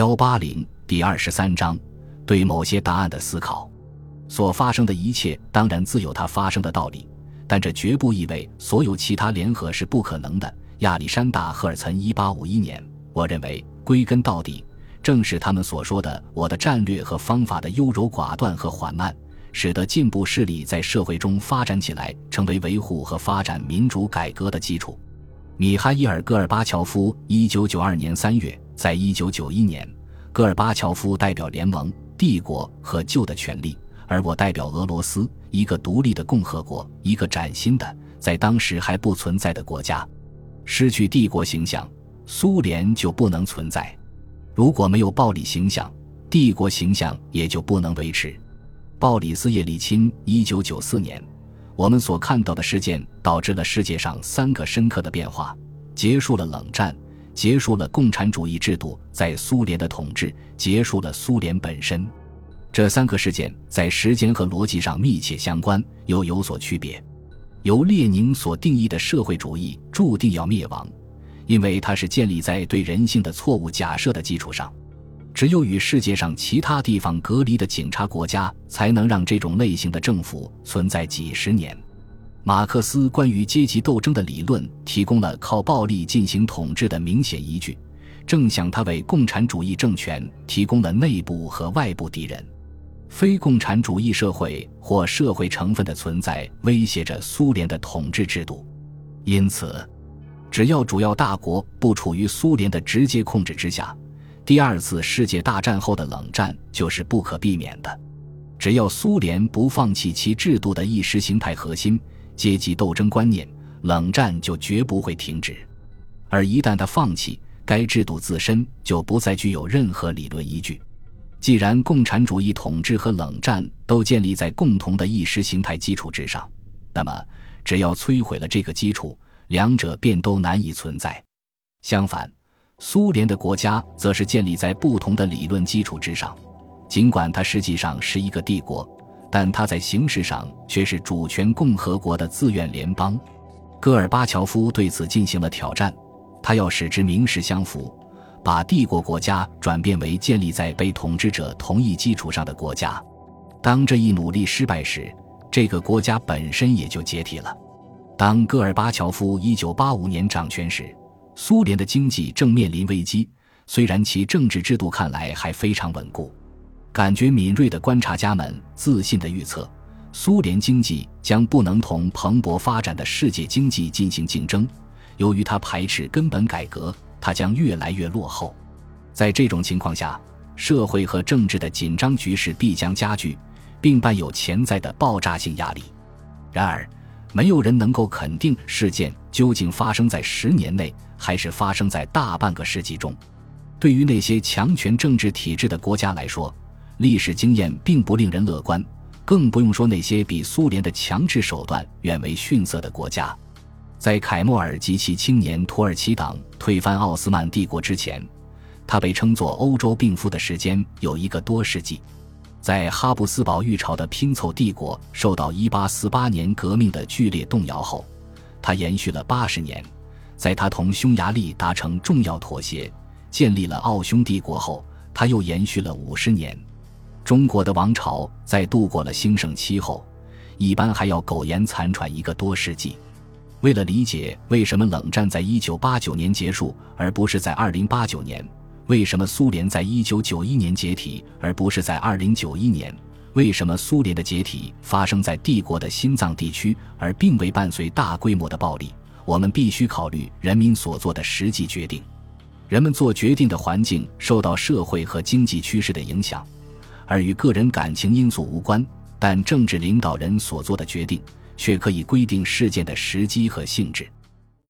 幺八零第二十三章，对某些答案的思考。所发生的一切当然自有它发生的道理，但这绝不意味所有其他联合是不可能的。亚历山大·赫尔岑，一八五一年。我认为，归根到底，正是他们所说的我的战略和方法的优柔寡断和缓慢，使得进步势力在社会中发展起来，成为维护和发展民主改革的基础。米哈伊尔·戈尔巴乔夫，一九九二年三月。在一九九一年，戈尔巴乔夫代表联盟、帝国和旧的权利，而我代表俄罗斯，一个独立的共和国，一个崭新的、在当时还不存在的国家。失去帝国形象，苏联就不能存在；如果没有暴力形象，帝国形象也就不能维持。鲍里斯·叶利钦，一九九四年，我们所看到的事件导致了世界上三个深刻的变化，结束了冷战。结束了共产主义制度在苏联的统治，结束了苏联本身。这三个事件在时间和逻辑上密切相关，又有所区别。由列宁所定义的社会主义注定要灭亡，因为它是建立在对人性的错误假设的基础上。只有与世界上其他地方隔离的警察国家，才能让这种类型的政府存在几十年。马克思关于阶级斗争的理论提供了靠暴力进行统治的明显依据，正像他为共产主义政权提供了内部和外部敌人。非共产主义社会或社会成分的存在威胁着苏联的统治制度，因此，只要主要大国不处于苏联的直接控制之下，第二次世界大战后的冷战就是不可避免的。只要苏联不放弃其制度的意识形态核心。阶级斗争观念，冷战就绝不会停止；而一旦他放弃该制度，自身就不再具有任何理论依据。既然共产主义统治和冷战都建立在共同的意识形态基础之上，那么只要摧毁了这个基础，两者便都难以存在。相反，苏联的国家则是建立在不同的理论基础之上，尽管它实际上是一个帝国。但他在形式上却是主权共和国的自愿联邦。戈尔巴乔夫对此进行了挑战，他要使之名实相符，把帝国国家转变为建立在被统治者同一基础上的国家。当这一努力失败时，这个国家本身也就解体了。当戈尔巴乔夫1985年掌权时，苏联的经济正面临危机，虽然其政治制度看来还非常稳固。感觉敏锐的观察家们自信地预测，苏联经济将不能同蓬勃发展的世界经济进行竞争。由于它排斥根本改革，它将越来越落后。在这种情况下，社会和政治的紧张局势必将加剧，并伴有潜在的爆炸性压力。然而，没有人能够肯定事件究竟发生在十年内，还是发生在大半个世纪中。对于那些强权政治体制的国家来说，历史经验并不令人乐观，更不用说那些比苏联的强制手段远为逊色的国家。在凯末尔及其青年土耳其党推翻奥斯曼帝国之前，他被称作欧洲病夫的时间有一个多世纪。在哈布斯堡预朝的拼凑帝国受到1848年革命的剧烈动摇后，他延续了八十年。在他同匈牙利达成重要妥协，建立了奥匈帝国后，他又延续了五十年。中国的王朝在度过了兴盛期后，一般还要苟延残喘一个多世纪。为了理解为什么冷战在一九八九年结束而不是在二零八九年，为什么苏联在一九九一年解体而不是在二零九一年，为什么苏联的解体发生在帝国的心脏地区而并未伴随大规模的暴力，我们必须考虑人民所做的实际决定。人们做决定的环境受到社会和经济趋势的影响。而与个人感情因素无关，但政治领导人所做的决定却可以规定事件的时机和性质。